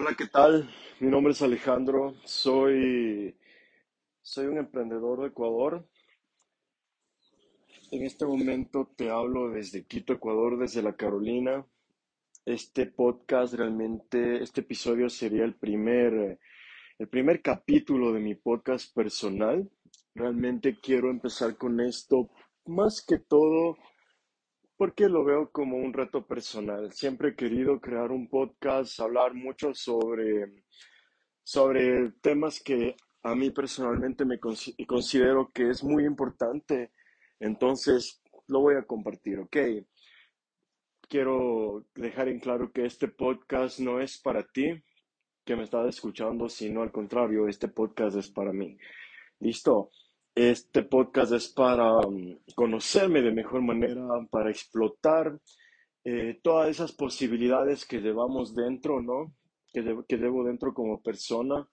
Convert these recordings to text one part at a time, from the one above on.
Hola, ¿qué tal? Mi nombre es Alejandro, soy, soy un emprendedor de Ecuador. En este momento te hablo desde Quito, Ecuador, desde la Carolina. Este podcast realmente, este episodio sería el primer, el primer capítulo de mi podcast personal. Realmente quiero empezar con esto más que todo porque lo veo como un reto personal. Siempre he querido crear un podcast, hablar mucho sobre, sobre temas que a mí personalmente me consi- considero que es muy importante. Entonces, lo voy a compartir, ¿ok? Quiero dejar en claro que este podcast no es para ti que me estás escuchando, sino al contrario, este podcast es para mí. Listo. Este podcast es para um, conocerme de mejor manera, para explotar eh, todas esas posibilidades que llevamos dentro, ¿no? Que, de- que llevo dentro como persona.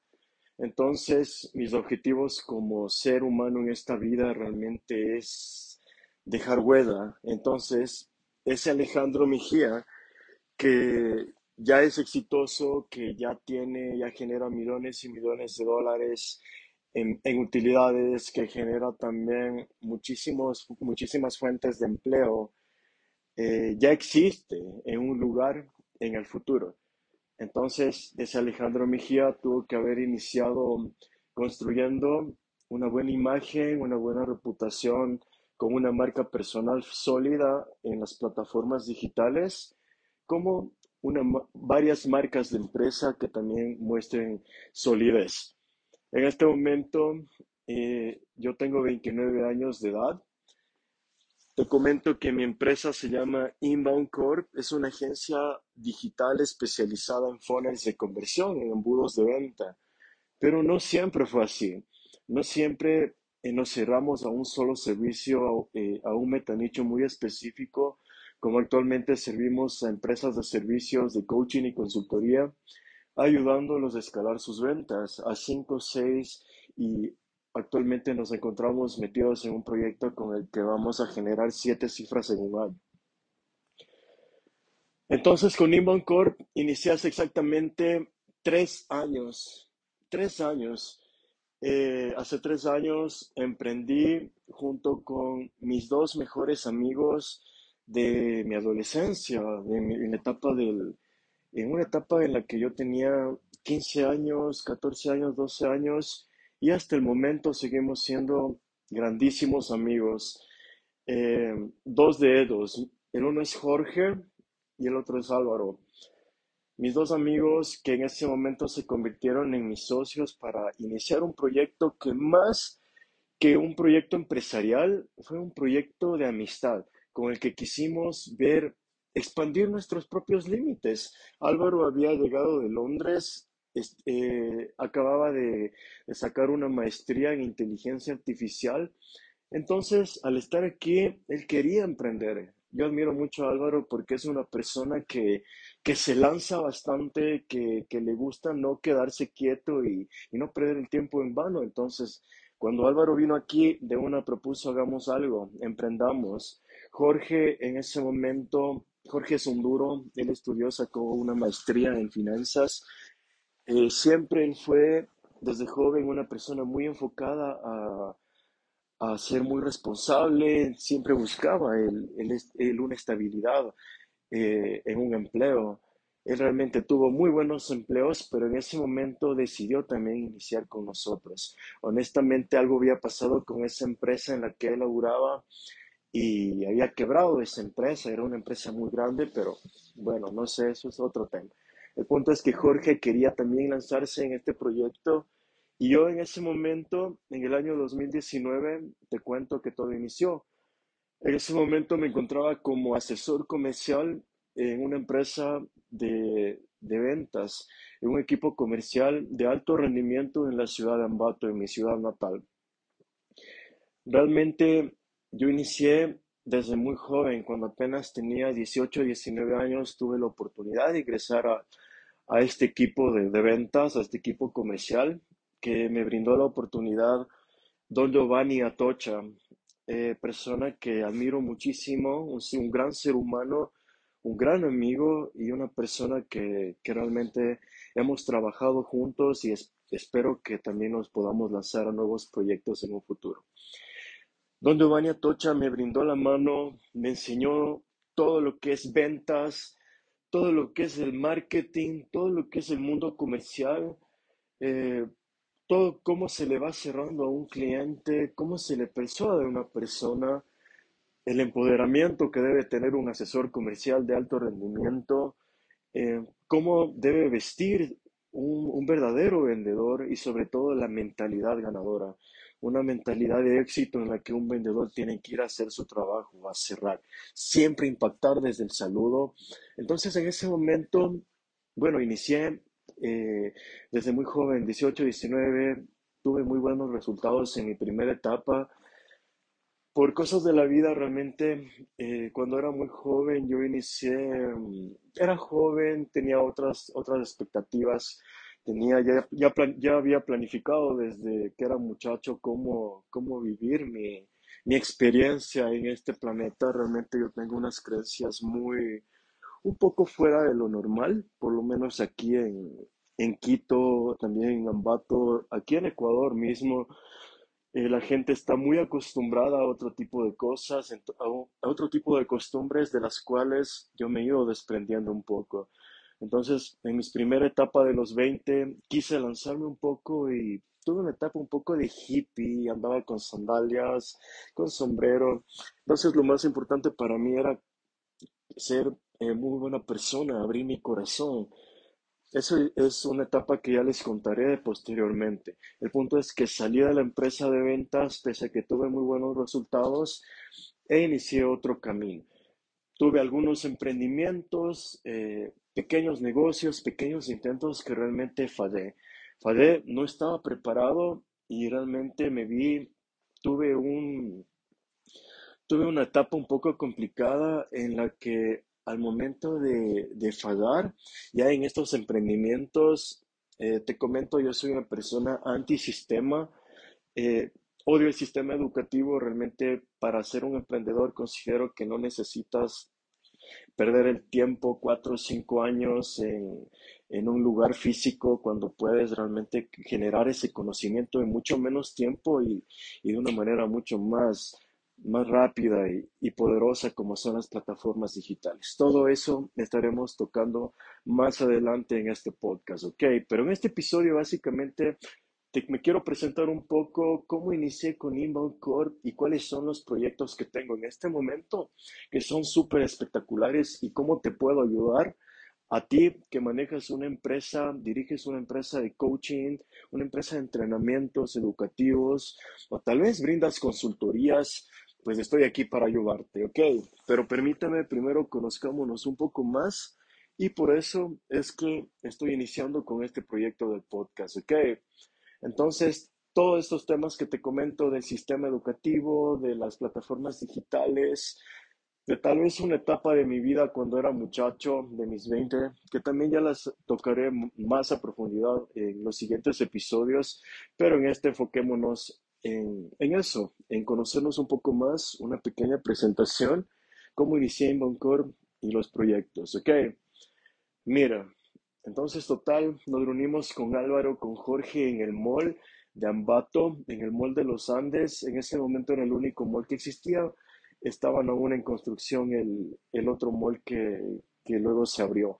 Entonces, mis objetivos como ser humano en esta vida realmente es dejar huella. Entonces, ese Alejandro Mejía que ya es exitoso, que ya tiene, ya genera millones y millones de dólares en, utilidades, que genera también muchísimos, muchísimas fuentes de empleo, eh, ya existe en un lugar en el futuro. Entonces, ese Alejandro Mejía tuvo que haber iniciado construyendo una buena imagen, una buena reputación, con una marca personal sólida en las plataformas digitales, como una, varias marcas de empresa que también muestren solidez. En este momento, eh, yo tengo 29 años de edad te comento que mi empresa se llama Inbound Corp. Es una agencia digital especializada en funnels de conversión, en embudos de venta. Pero no siempre fue así. No siempre eh, nos cerramos a un solo servicio, eh, a un metanicho muy específico, como actualmente servimos a empresas de servicios de coaching y consultoría, ayudándolos a escalar sus ventas a 5, 6 y actualmente nos encontramos metidos en un proyecto con el que vamos a generar siete cifras en un año. Entonces, con Inbound Corp inicié hace exactamente tres años. Tres años. Eh, hace tres años emprendí junto con mis dos mejores amigos de mi adolescencia, en la etapa del, en una etapa en la que yo tenía 15 años, 14 años, 12 años, y hasta el momento seguimos siendo grandísimos amigos. Eh, dos de ellos, el uno es Jorge y el otro es Álvaro. Mis dos amigos que en ese momento se convirtieron en mis socios para iniciar un proyecto que más que un proyecto empresarial fue un proyecto de amistad con el que quisimos ver expandir nuestros propios límites. Álvaro había llegado de Londres, es- eh, acababa de, de sacar una maestría en inteligencia artificial entonces, al estar aquí, él quería emprender. Yo admiro mucho a Álvaro porque es una persona que, que se lanza bastante, que, que le gusta no quedarse quieto y, y no perder el tiempo en vano. Entonces, cuando Álvaro vino aquí, de una propuso hagamos algo, emprendamos. Jorge, en ese momento, Jorge es un duro, él estudió, sacó una maestría en finanzas. Eh, siempre él fue, desde joven, una persona muy enfocada a a ser muy responsable, siempre buscaba él, él él una estabilidad eh, en un empleo. Él realmente tuvo muy buenos empleos, pero en ese momento decidió también iniciar con nosotros. Honestamente, algo había pasado con esa empresa en la que él laburaba y había quebrado esa empresa. Era una empresa muy grande, pero bueno, no sé, eso es otro tema. El punto es que Jorge quería también lanzarse en este proyecto y yo en ese momento, en el año 2019, te cuento que todo inició. En ese momento me encontraba como asesor comercial en una empresa de, de ventas, en un equipo comercial de alto rendimiento en la ciudad de Ambato, en mi ciudad natal. Realmente yo inicié desde muy joven, cuando apenas tenía 18 o 19 años, tuve la oportunidad de ingresar a, este equipo de, ventas, a este equipo comercial, que me brindó la oportunidad Don Giovanni Atocha, eh, persona que admiro muchísimo, un, gran ser humano, un gran amigo y una persona que, que realmente hemos trabajado juntos y espero que también nos podamos lanzar a nuevos proyectos en un futuro. Don Giovanni Atocha me brindó la mano, me enseñó todo lo que es ventas, todo lo que es el marketing, todo lo que es el mundo comercial, eh, todo cómo se le va cerrando a un cliente, cómo se le persuade a una persona, el empoderamiento que debe tener un asesor comercial de alto rendimiento, eh, cómo debe vestir un, verdadero vendedor y sobre todo la mentalidad ganadora, una mentalidad de éxito en la que un vendedor tiene que ir a hacer su trabajo, a cerrar, siempre impactar desde el saludo. Entonces en ese momento, bueno, inicié eh, desde muy joven, 18, 19, tuve muy buenos resultados en mi primera etapa. Por cosas de la vida, realmente, eh, cuando era muy joven, yo inicié, era joven, tenía otras, otras expectativas, tenía, ya, ya, ya había planificado desde que era muchacho cómo, cómo vivir mi, mi experiencia en este planeta. Realmente yo tengo unas creencias muy, un poco fuera de lo normal, por lo menos aquí en, en Quito, también en Ambato, aquí en Ecuador mismo, eh, la gente está muy acostumbrada a otro tipo de cosas, a, otro tipo de costumbres de las cuales yo me he ido desprendiendo un poco. Entonces, en mis primera etapa de los 20, quise lanzarme un poco y tuve una etapa un poco de hippie, andaba con sandalias, con sombrero. Entonces, lo más importante para mí era ser eh, muy buena persona, abrir mi corazón. Eso es una etapa que ya les contaré posteriormente. El punto es que salí de la empresa de ventas pese a que tuve muy buenos resultados e inicié otro camino. Tuve algunos emprendimientos, eh, pequeños negocios, pequeños intentos que realmente fallé. Fallé, no estaba preparado y realmente me vi, tuve un, tuve una etapa un poco complicada en la que al momento de, de fallar, ya en estos emprendimientos, eh, te comento, yo soy una persona antisistema, eh, odio el sistema educativo, realmente para ser un emprendedor considero que no necesitas perder el tiempo cuatro o cinco años en, en un lugar físico cuando puedes realmente generar ese conocimiento en mucho menos tiempo y, y de una manera mucho más más rápida y, poderosa como son las plataformas digitales. Todo eso estaremos tocando más adelante en este podcast, ¿ok? Pero en este episodio básicamente me quiero presentar un poco cómo inicié con Inbound Corp y cuáles son los proyectos que tengo en este momento que son súper espectaculares y cómo te puedo ayudar a ti que manejas una empresa, diriges una empresa de coaching, una empresa de entrenamientos educativos o tal vez brindas consultorías pues estoy aquí para ayudarte, ¿ok? Pero permítame primero conozcámonos un poco más y por eso es que estoy iniciando con este proyecto del podcast, ¿ok? Entonces, todos estos temas que te comento del sistema educativo, de las plataformas digitales, de tal vez una etapa de mi vida cuando era muchacho, de mis 20, que también ya las tocaré más a profundidad en los siguientes episodios, pero en este enfoquémonos en, eso, en conocernos un poco más, una pequeña presentación, cómo inicié en Bancorp y los proyectos, ¿ok? Mira, entonces total, nos reunimos con Álvaro, con Jorge en el mall de Ambato, en el mall de los Andes, en ese momento era el único mall que existía, estaban aún en construcción el, el otro mall que, que luego se abrió.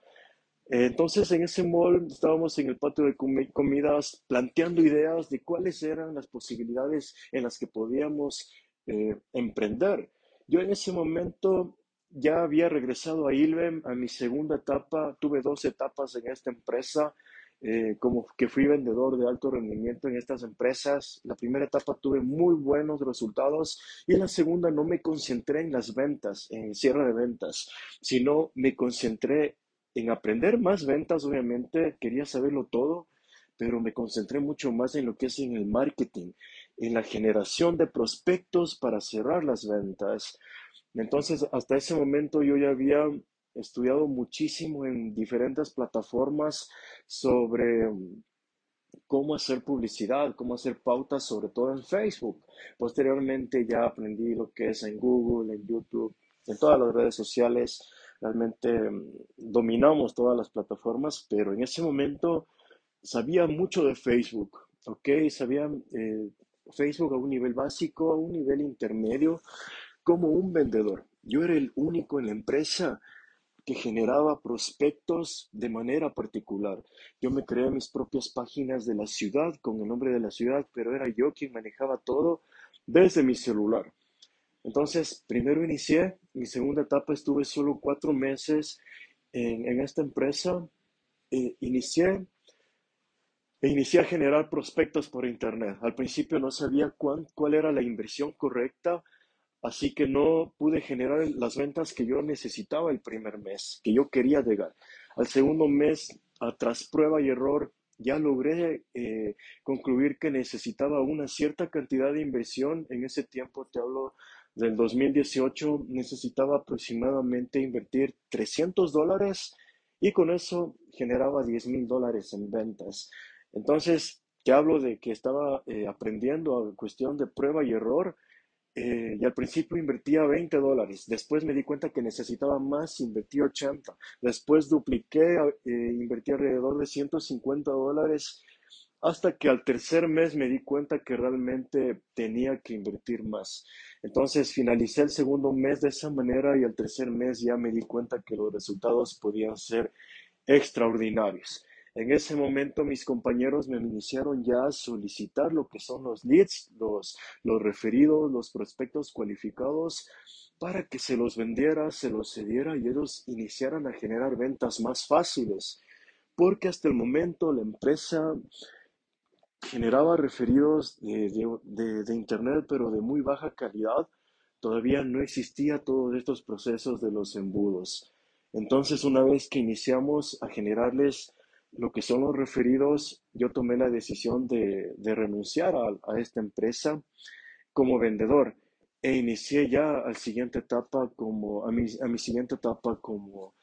Entonces, en ese mall estábamos en el patio de comidas planteando ideas de cuáles eran las posibilidades en las que podíamos eh, emprender. Yo en ese momento ya había regresado a Ilvem a mi segunda etapa, tuve dos etapas en esta empresa, eh, como que fui vendedor de alto rendimiento en estas empresas. La primera etapa tuve muy buenos resultados y en la segunda no me concentré en las ventas, en el cierre de ventas, sino me concentré en aprender más ventas, obviamente, quería saberlo todo, pero me concentré mucho más en lo que es en el marketing, en la generación de prospectos para cerrar las ventas. Entonces, hasta ese momento yo ya había estudiado muchísimo en diferentes plataformas sobre mm, cómo hacer publicidad, cómo hacer pautas, sobre todo en Facebook. Posteriormente ya aprendí lo que es en Google, en YouTube, en todas las redes sociales realmente mm, dominamos todas las plataformas, pero en ese momento sabía mucho de Facebook, ¿ok? Sabía eh, Facebook a un nivel básico, a un nivel intermedio, como un vendedor. Yo era el único en la empresa que generaba prospectos de manera particular. Yo me creé mis propias páginas de la ciudad con el nombre de la ciudad, pero era yo quien manejaba todo desde mi celular. Entonces, primero inicié, mi segunda etapa estuve solo cuatro meses en, esta empresa. Eh, inicié e a generar prospectos por internet. Al principio no sabía cuál era la inversión correcta Así que no pude generar las ventas que yo necesitaba el primer mes, que yo quería llegar. Al segundo mes, tras prueba y error, ya logré eh, concluir que necesitaba una cierta cantidad de inversión. En ese tiempo, te hablo del 2018, necesitaba aproximadamente invertir 300 dólares y con eso generaba 10 mil dólares en ventas. Entonces, te hablo de que estaba eh, aprendiendo a cuestión de prueba y error eh, y al principio invertía 20 dólares, después me di cuenta que necesitaba más, invertí 80, después dupliqué, eh, invertí alrededor de 150 dólares, hasta que al tercer mes me di cuenta que realmente tenía que invertir más. Entonces finalicé el segundo mes de esa manera y al tercer mes ya me di cuenta que los resultados podían ser extraordinarios. En ese momento mis compañeros me iniciaron ya a solicitar lo que son los leads, los, los referidos, los prospectos cualificados, para que se los vendiera, se los cediera y ellos iniciaran a generar ventas más fáciles. Porque hasta el momento la empresa generaba referidos de, de, de, Internet, pero de muy baja calidad. Todavía no existía todos estos procesos de los embudos. Entonces, una vez que iniciamos a generarles lo que son los referidos, yo tomé la decisión de, renunciar a, esta empresa como vendedor e inicié ya a siguiente etapa como, a mi, a mi siguiente etapa como,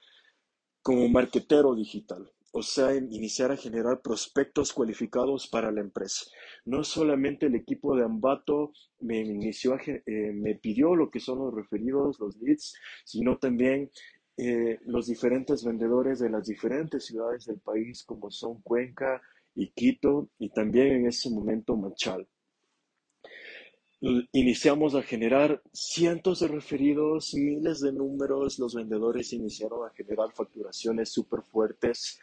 como marketero digital. O sea, iniciar a generar prospectos cualificados para la empresa. No solamente el equipo de Ambato me, inició eh, me pidió lo que son los referidos, los leads, sino también eh, los diferentes vendedores de las diferentes ciudades del país, como son Cuenca y Quito, y también en ese momento Manchal. Iniciamos a generar cientos de referidos, miles de números, los vendedores iniciaron a generar facturaciones súper fuertes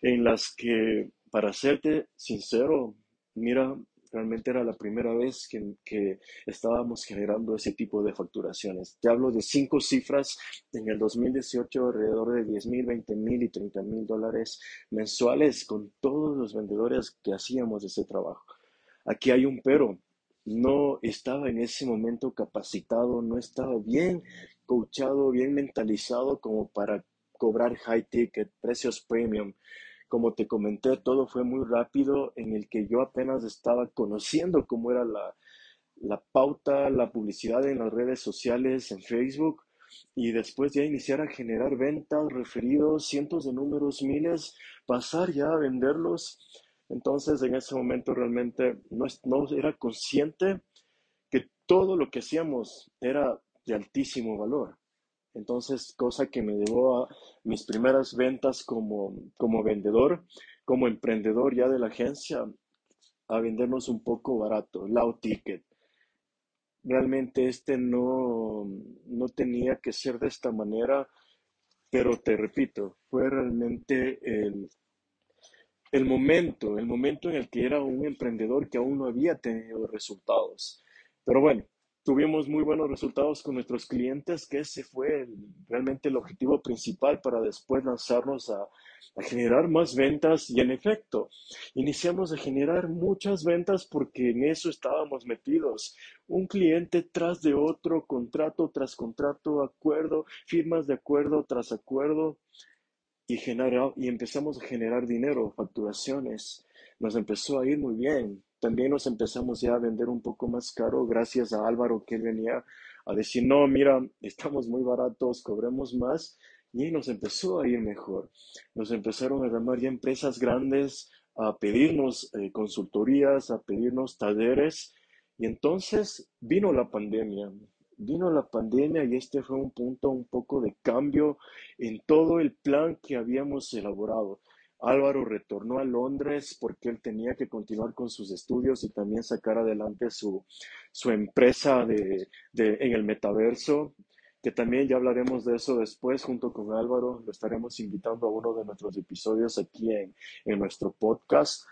en las que, para serte sincero, mira, Realmente era la primera vez que, estábamos generando ese tipo de facturaciones. Te hablo de cinco cifras en el 2018, alrededor de 10 mil, 20 mil y 30 mil dólares mensuales con todos los vendedores que hacíamos ese trabajo. Aquí hay un pero. No estaba en ese momento capacitado, no estaba bien coachado, bien mentalizado como para cobrar high ticket, precios premium. Como te comenté, todo fue muy rápido en el que yo apenas estaba conociendo cómo era la, la pauta, la publicidad en las redes sociales, en Facebook, y después ya iniciar a generar ventas, referidos, cientos de números, miles, pasar ya a venderlos. Entonces en ese momento realmente no, no era consciente que todo lo que hacíamos era de altísimo valor. Entonces, cosa que me llevó a mis primeras ventas como, como vendedor, como emprendedor ya de la agencia, a vendernos un poco barato, low ticket. Realmente este no, no tenía que ser de esta manera, pero te repito, fue realmente el, el momento, el momento en el que era un emprendedor que aún no había tenido resultados. Pero bueno, tuvimos muy buenos resultados con nuestros clientes, que ese fue realmente el objetivo principal para después lanzarnos a, generar más ventas y en efecto, iniciamos a generar muchas ventas porque en eso estábamos metidos. Un cliente tras de otro, contrato tras contrato, acuerdo, firmas de acuerdo tras acuerdo y, y empezamos a generar dinero, facturaciones. Nos empezó a ir muy bien. También nos empezamos ya a vender un poco más caro gracias a Álvaro que él venía a decir, no, mira, estamos muy baratos, cobremos más. Y nos empezó a ir mejor. Nos empezaron a llamar ya empresas grandes a pedirnos eh, consultorías, a pedirnos talleres. Y entonces vino la pandemia. vino la pandemia y este fue un punto un poco de cambio en todo el plan que habíamos elaborado. Álvaro retornó a Londres porque él tenía que continuar con sus estudios y también sacar adelante su, su empresa de, de, en el metaverso, que también ya hablaremos de eso después junto con Álvaro. Lo estaremos invitando a uno de nuestros episodios aquí en, en nuestro podcast.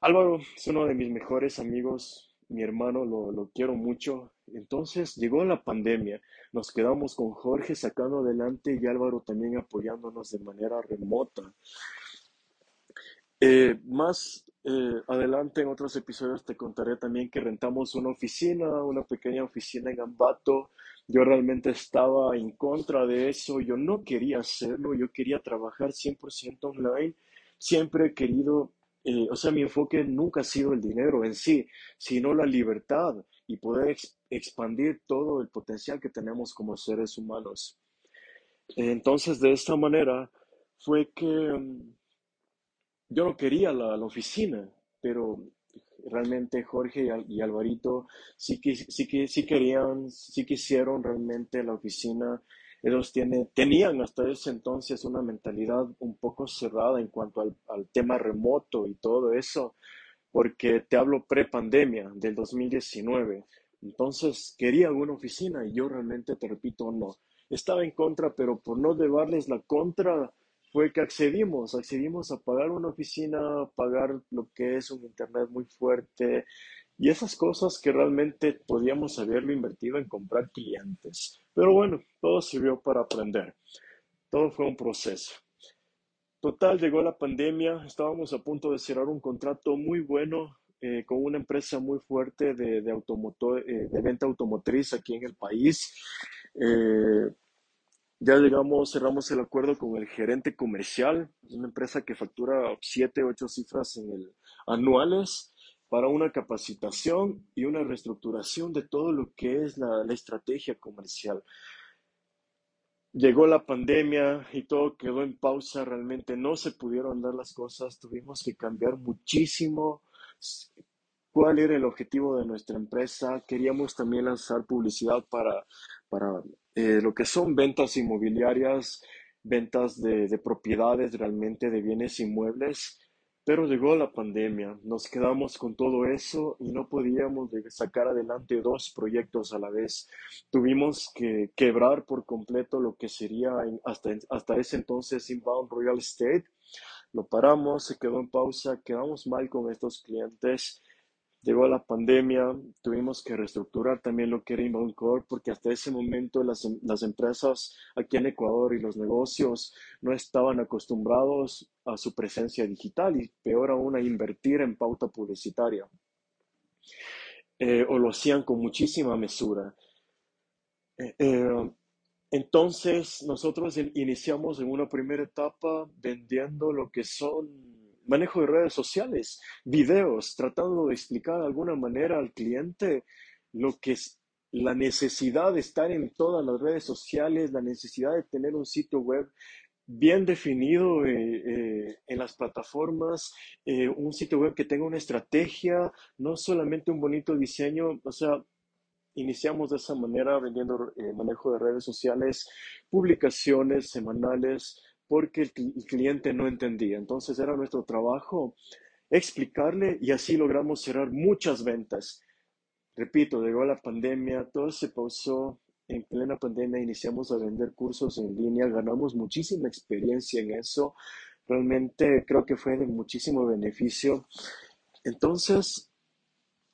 Álvaro es uno de mis mejores amigos, mi hermano, lo, lo quiero mucho. Entonces llegó la pandemia, nos quedamos con Jorge sacando adelante y Álvaro también apoyándonos de manera remota. Eh, más eh, adelante en otros episodios te contaré también que rentamos una oficina, una pequeña oficina en Ambato. Yo realmente estaba en contra de eso, yo no quería hacerlo, yo quería trabajar 100% online. Siempre he querido, eh, o sea, mi enfoque nunca ha sido el dinero en sí, sino la libertad y poder ex expandir todo el potencial que tenemos como seres humanos. Entonces, de esta manera fue que mm, yo no quería la, oficina, pero realmente Jorge y, Alvarito sí que, sí que sí querían, sí quisieron realmente la oficina. Ellos tienen, tenían hasta ese entonces una mentalidad un poco cerrada en cuanto al, al tema remoto y todo eso, porque te hablo pre-pandemia del 2019. Entonces quería una oficina y yo realmente, te repito, no. Estaba en contra, pero por no llevarles la contra, fue que accedimos, accedimos a pagar una oficina, pagar lo que es un internet muy fuerte y esas cosas que realmente podíamos haberlo invertido en comprar clientes. Pero bueno, todo sirvió para aprender. Todo fue un proceso. Total, llegó la pandemia, estábamos a punto de cerrar un contrato muy bueno eh, con una empresa muy fuerte de, de, automotor, eh, de venta automotriz aquí en el país. Eh, ya llegamos, cerramos el acuerdo con el gerente comercial, una empresa que factura 7, 8 cifras en el, anuales para una capacitación y una reestructuración de todo lo que es la, la estrategia comercial. Llegó la pandemia y todo quedó en pausa, realmente no se pudieron dar las cosas, tuvimos que cambiar muchísimo cuál era el objetivo de nuestra empresa. Queríamos también lanzar publicidad para, para eh, lo que son ventas inmobiliarias, ventas de, de, propiedades realmente, de bienes inmuebles. Pero llegó la pandemia, nos quedamos con todo eso y no podíamos sacar adelante dos proyectos a la vez. Tuvimos que quebrar por completo lo que sería hasta, hasta ese entonces Inbound Real Estate. Lo paramos, se quedó en pausa, quedamos mal con estos clientes Llegó la pandemia, tuvimos que reestructurar también lo que era Inbound Core, porque hasta ese momento las, las empresas aquí en Ecuador y los negocios no estaban acostumbrados a su presencia digital y peor aún a invertir en pauta publicitaria. Eh, o lo hacían con muchísima mesura. Eh, eh, entonces, nosotros iniciamos en una primera etapa vendiendo lo que son manejo de redes sociales, videos, tratando de explicar de alguna manera al cliente lo que es la necesidad de estar en todas las redes sociales, la necesidad de tener un sitio web bien definido eh, eh, en las plataformas, eh, un sitio web que tenga una estrategia, no solamente un bonito diseño, o sea, iniciamos de esa manera vendiendo manejo de redes sociales, publicaciones semanales, porque el, cliente no entendía. Entonces era nuestro trabajo explicarle y así logramos cerrar muchas ventas. Repito, llegó la pandemia, todo se pausó. En plena pandemia iniciamos a vender cursos en línea, ganamos muchísima experiencia en eso. Realmente creo que fue de muchísimo beneficio. Entonces,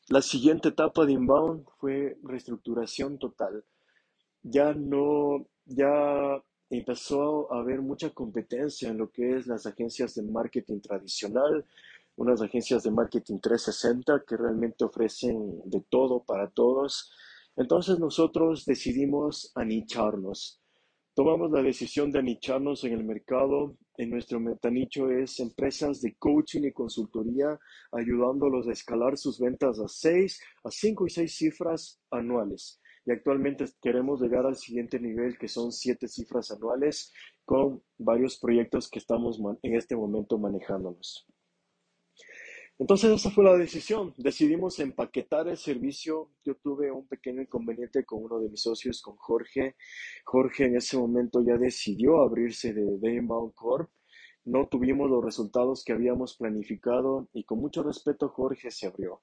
la siguiente etapa de Inbound fue reestructuración total. Ya no, ya empezó a haber mucha competencia en lo que es las agencias de marketing tradicional, unas agencias de marketing 360 que realmente ofrecen de todo para todos. Entonces nosotros decidimos anicharnos. Tomamos la decisión de anicharnos en el mercado. En nuestro metanicho es empresas de coaching y consultoría, ayudándolos a escalar sus ventas a 6, a 5 y 6 cifras anuales actualmente queremos llegar al siguiente nivel que son siete cifras anuales con varios proyectos que estamos en este momento manejándonos. Entonces esa fue la decisión. Decidimos empaquetar el servicio. Yo tuve un pequeño inconveniente con uno de mis socios, con Jorge. Jorge en ese momento ya decidió abrirse de, Inbound Corp. No tuvimos los resultados que habíamos planificado y con mucho respeto Jorge se abrió.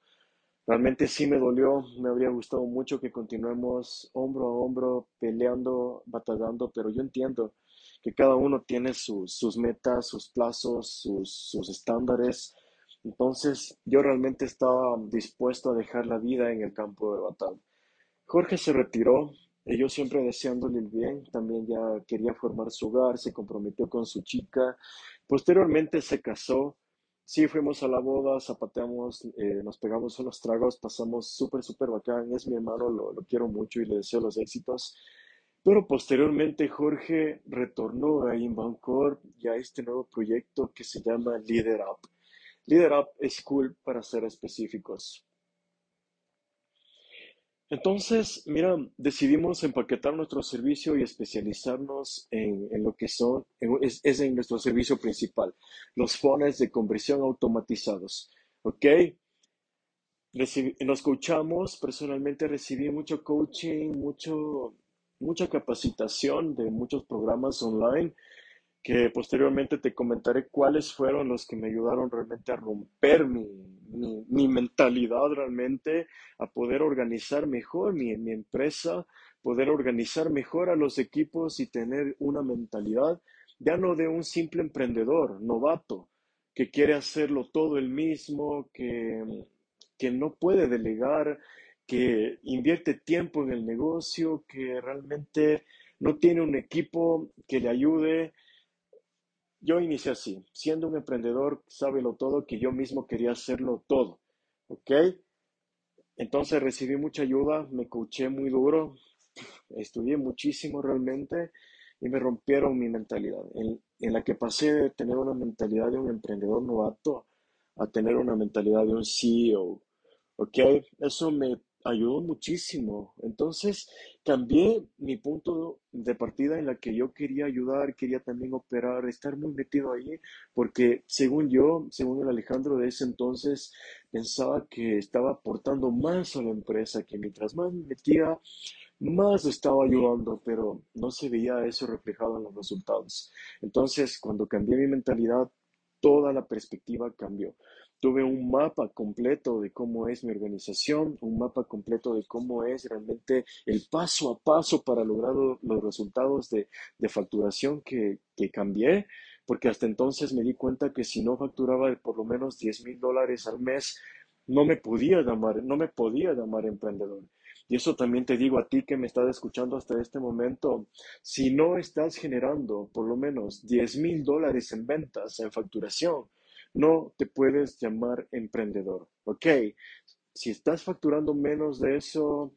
Realmente sí me dolió, me habría gustado mucho que continuemos hombro a hombro, peleando, batallando, pero yo entiendo que cada uno tiene sus, sus metas, sus plazos, sus, sus estándares entonces yo realmente estaba dispuesto a dejar la vida en el campo de batalla. Jorge se retiró, y yo siempre deseándole el bien, también ya quería formar su hogar, se comprometió con su chica, posteriormente se casó, sí fuimos a la boda, zapateamos, eh, nos pegamos unos tragos, pasamos súper, súper bacán, es mi hermano, lo, quiero mucho y le deseo los éxitos. Pero posteriormente Jorge retornó a Inbound Corp y a este nuevo proyecto que se llama Leader Up. Leader Up School para ser específicos. Entonces, mira, decidimos empaquetar nuestro servicio y especializarnos en, lo que son, es, en nuestro servicio principal, los fones de conversión automatizados. ¿Ok? nos coachamos, personalmente recibí mucho coaching, mucho, mucha capacitación de muchos programas online que posteriormente te comentaré cuáles fueron los que me ayudaron realmente a romper mi, mi, mentalidad realmente, a poder organizar mejor mi, mi empresa, poder organizar mejor a los equipos y tener una mentalidad ya no de un simple emprendedor novato que quiere hacerlo todo el mismo, que, que no puede delegar, que invierte tiempo en el negocio, que realmente no tiene un equipo que le ayude, yo inicié así, siendo un emprendedor, sábelo todo, que yo mismo quería hacerlo todo, ¿ok? Entonces recibí mucha ayuda, me coaché muy duro, estudié muchísimo realmente y me rompieron mi mentalidad, en, en la que pasé de tener una mentalidad de un emprendedor novato a tener una mentalidad de un CEO, ¿ok? Eso me ayudó muchísimo. Entonces cambié mi punto de partida en la que yo quería ayudar, quería también operar, estar muy metido ahí, porque según yo, según el Alejandro de ese entonces, pensaba que estaba aportando más a la empresa, que mientras más me metía, más estaba ayudando, pero no se veía eso reflejado en los resultados. Entonces, cuando cambié mi mentalidad, toda la perspectiva cambió. Tuve un mapa completo de cómo es mi organización, un mapa completo de cómo es realmente el paso a paso para lograr los resultados de, facturación que, que cambié, porque hasta entonces me di cuenta que si no facturaba por lo menos 10 mil dólares al mes, no me podía llamar, no me podía llamar emprendedor. Y eso también te digo a ti que me estás escuchando hasta este momento, si no estás generando por lo menos 10 mil dólares en ventas, en facturación, no te puedes llamar emprendedor, ¿ok? Si estás facturando menos de eso,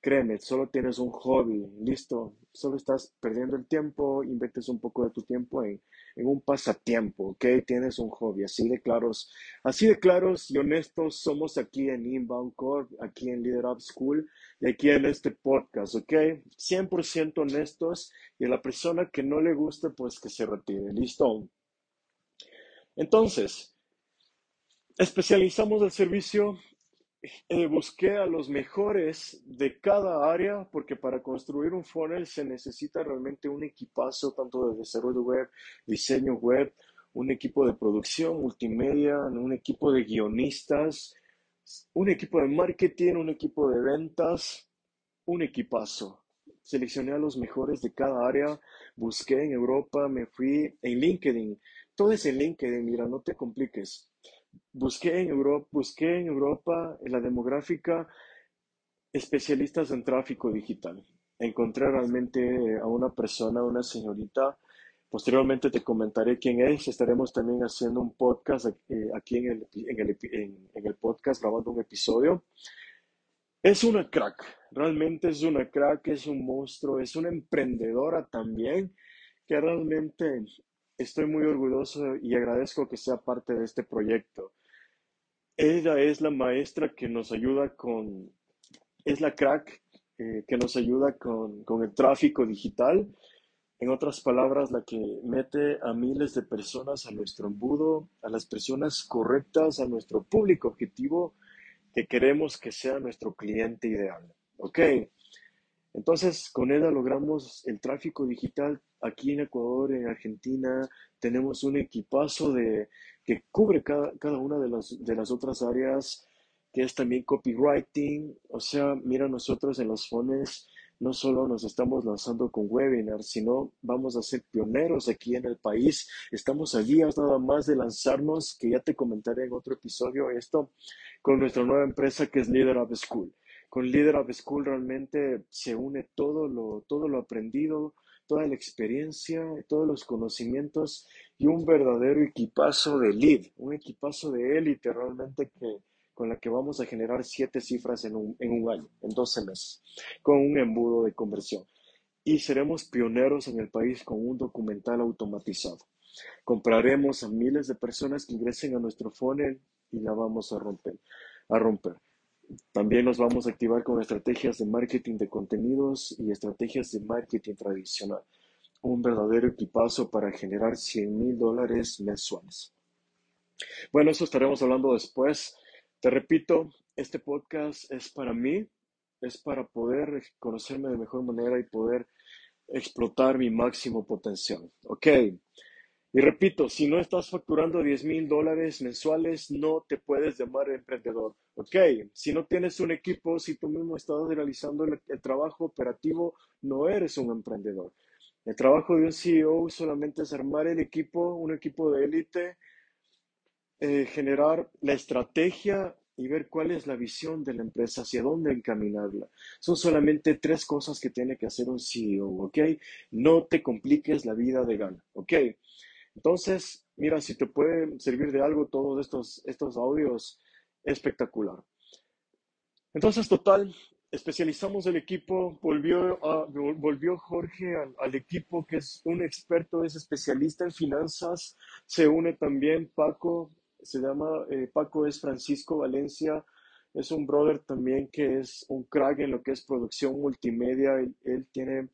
créeme, solo tienes un hobby, listo, solo estás perdiendo el tiempo, inviertes un poco de tu tiempo en, un pasatiempo, ¿ok? Tienes un hobby, así de claros, así de claros y honestos somos aquí en Inbound Corp, aquí en Leader Up School y aquí en este podcast, ¿ok? 100% honestos y a la persona que no le guste, pues que se retire, listo. Entonces, especializamos el servicio, eh, busqué a los mejores de cada área, porque para construir un funnel se necesita realmente un equipazo, tanto de desarrollo web, diseño web, un equipo de producción, multimedia, un equipo de guionistas, un equipo de marketing, un equipo de ventas, un equipazo. Seleccioné a los mejores de cada área, busqué en Europa, me fui en LinkedIn, todo es en LinkedIn, mira, no te compliques. Busqué en Europa, busqué en Europa en la demográfica especialistas en tráfico digital. Encontré realmente a una persona, una señorita. Posteriormente te comentaré quién es. Estaremos también haciendo un podcast eh, aquí en, el, en el podcast, grabando un episodio. Es una crack, realmente es una crack, es un monstruo, es una emprendedora también que realmente estoy muy orgulloso y agradezco que sea parte de este proyecto. Ella es la maestra que nos ayuda con, es la crack eh, que nos ayuda con, con, el tráfico digital. En otras palabras, la que mete a miles de personas a nuestro embudo, a las personas correctas, a nuestro público objetivo que queremos que sea nuestro cliente ideal. ¿Ok? Entonces, con ella logramos el tráfico digital aquí en Ecuador, en Argentina. Tenemos un equipazo de, que cubre cada, cada una de las, de las otras áreas, que es también copywriting. O sea, mira, nosotros en los fones no solo nos estamos lanzando con webinars, sino vamos a ser pioneros aquí en el país. Estamos a días nada más de lanzarnos, que ya te comentaré en otro episodio esto, con nuestra nueva empresa que es Leader of School. Con Leader of School realmente se une todo lo, todo lo aprendido, toda la experiencia, todos los conocimientos y un verdadero equipazo de lead, un equipazo de élite realmente que con la que vamos a generar siete cifras en un, en un año, en 12 meses, con un embudo de conversión. Y seremos pioneros en el país con un documental automatizado. Compraremos a miles de personas que ingresen a nuestro funnel y la vamos a romper. A romper. También nos vamos a activar con estrategias de marketing de contenidos y estrategias de marketing tradicional. Un verdadero equipazo para generar 100 mil dólares mensuales. Bueno, eso estaremos hablando después. Te repito, este podcast es para mí, es para poder conocerme de mejor manera y poder explotar mi máximo potencial. Ok. Y repito, si no estás facturando 10 mil dólares mensuales, no te puedes llamar emprendedor. Ok. Si no tienes un equipo, si tú mismo estás realizando el, trabajo operativo, no eres un emprendedor. El trabajo de un CEO solamente es armar el equipo, un equipo de élite eh, generar la estrategia y ver cuál es la visión de la empresa, hacia dónde encaminarla. Son solamente tres cosas que tiene que hacer un CEO, ¿ok? No te compliques la vida de gana, ¿ok? Entonces, mira, si te puede servir de algo todos estos, estos audios, espectacular. Entonces, total, especializamos el equipo, volvió, volvió Jorge al, al, equipo que es un experto, es especialista en finanzas, se une también Paco, se llama eh, Paco, es Francisco Valencia, es un brother también que es un crack en lo que es producción multimedia, él, tiene,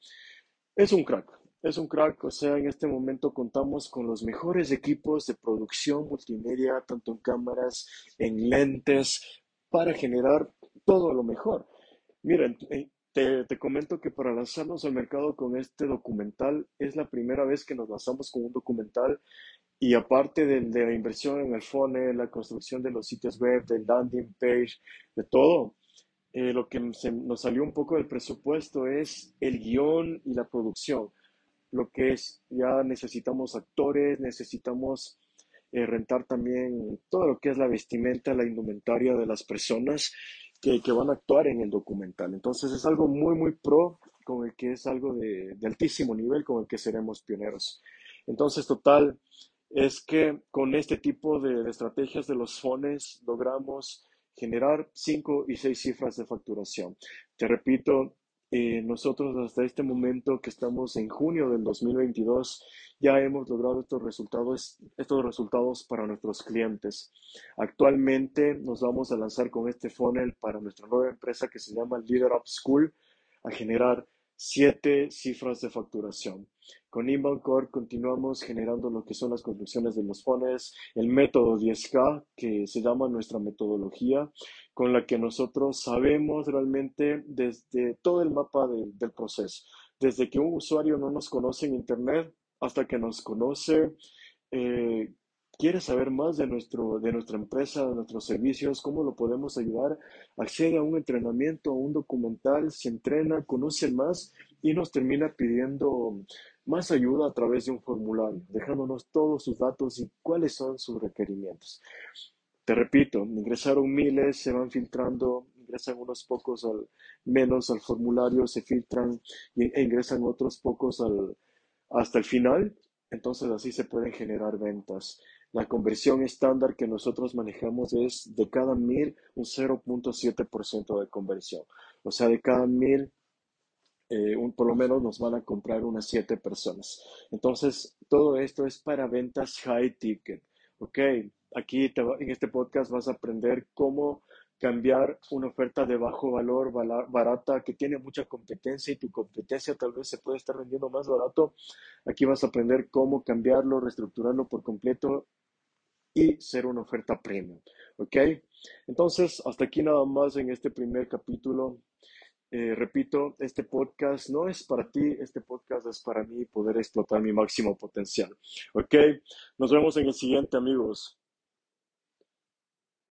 es un crack, es un crack, o sea, en este momento contamos con los mejores equipos de producción multimedia, tanto en cámaras, en lentes, para generar todo lo mejor. Miren, eh, te, te, comento que para lanzarnos al mercado con este documental es la primera vez que nos lanzamos con un documental y aparte de, de, la inversión en el funnel, la construcción de los sitios web, del landing page, de todo, eh, lo que se, nos salió un poco del presupuesto es el guion y la producción. Lo que es, ya necesitamos actores, necesitamos eh, rentar también todo lo que es la vestimenta, la indumentaria de las personas que, que, van a actuar en el documental. Entonces es algo muy, muy pro, con el que es algo de, altísimo nivel, con el que seremos pioneros. Entonces, total, es que con este tipo de, de estrategias de los fones logramos generar cinco y seis cifras de facturación. Te repito, eh, nosotros hasta este momento que estamos en junio del 2022 ya hemos logrado estos resultados, estos resultados para nuestros clientes. Actualmente nos vamos a lanzar con este funnel para nuestra nueva empresa que se llama Leader Up School a generar siete cifras de facturación. Con Inbound continuamos generando lo que son las construcciones de los fones, el método 10K, que se llama nuestra metodología, con la que nosotros sabemos realmente desde todo el mapa de, del proceso, desde que un usuario no nos conoce en Internet hasta que nos conoce, eh, quiere saber más de, nuestro, de nuestra empresa, de nuestros servicios, cómo lo podemos ayudar, accede a un entrenamiento, a un documental, se entrena, conoce más y nos termina pidiendo más ayuda a través de un formulario, dejándonos todos sus datos y cuáles son sus requerimientos. Te repito, ingresaron miles, se van filtrando, ingresan unos pocos al menos al formulario, se filtran e ingresan otros pocos al, hasta el final. Entonces así se pueden generar ventas. La conversión estándar que nosotros manejamos es de cada mil un 0.7% de conversión. O sea, de cada mil eh, un, por lo menos nos van a comprar unas siete personas. Entonces, todo esto es para ventas high ticket. Ok, aquí en este podcast vas a aprender cómo cambiar una oferta de bajo valor, barata, que tiene mucha competencia y tu competencia tal vez se puede estar vendiendo más barato. Aquí vas a aprender cómo cambiarlo, reestructurarlo por completo y ser una oferta premium. ¿Ok? Entonces, hasta aquí nada más en este primer capítulo. Eh, repito, este podcast no es para ti, este podcast es para mí poder explotar mi máximo potencial. ¿Ok? Nos vemos en el siguiente, amigos.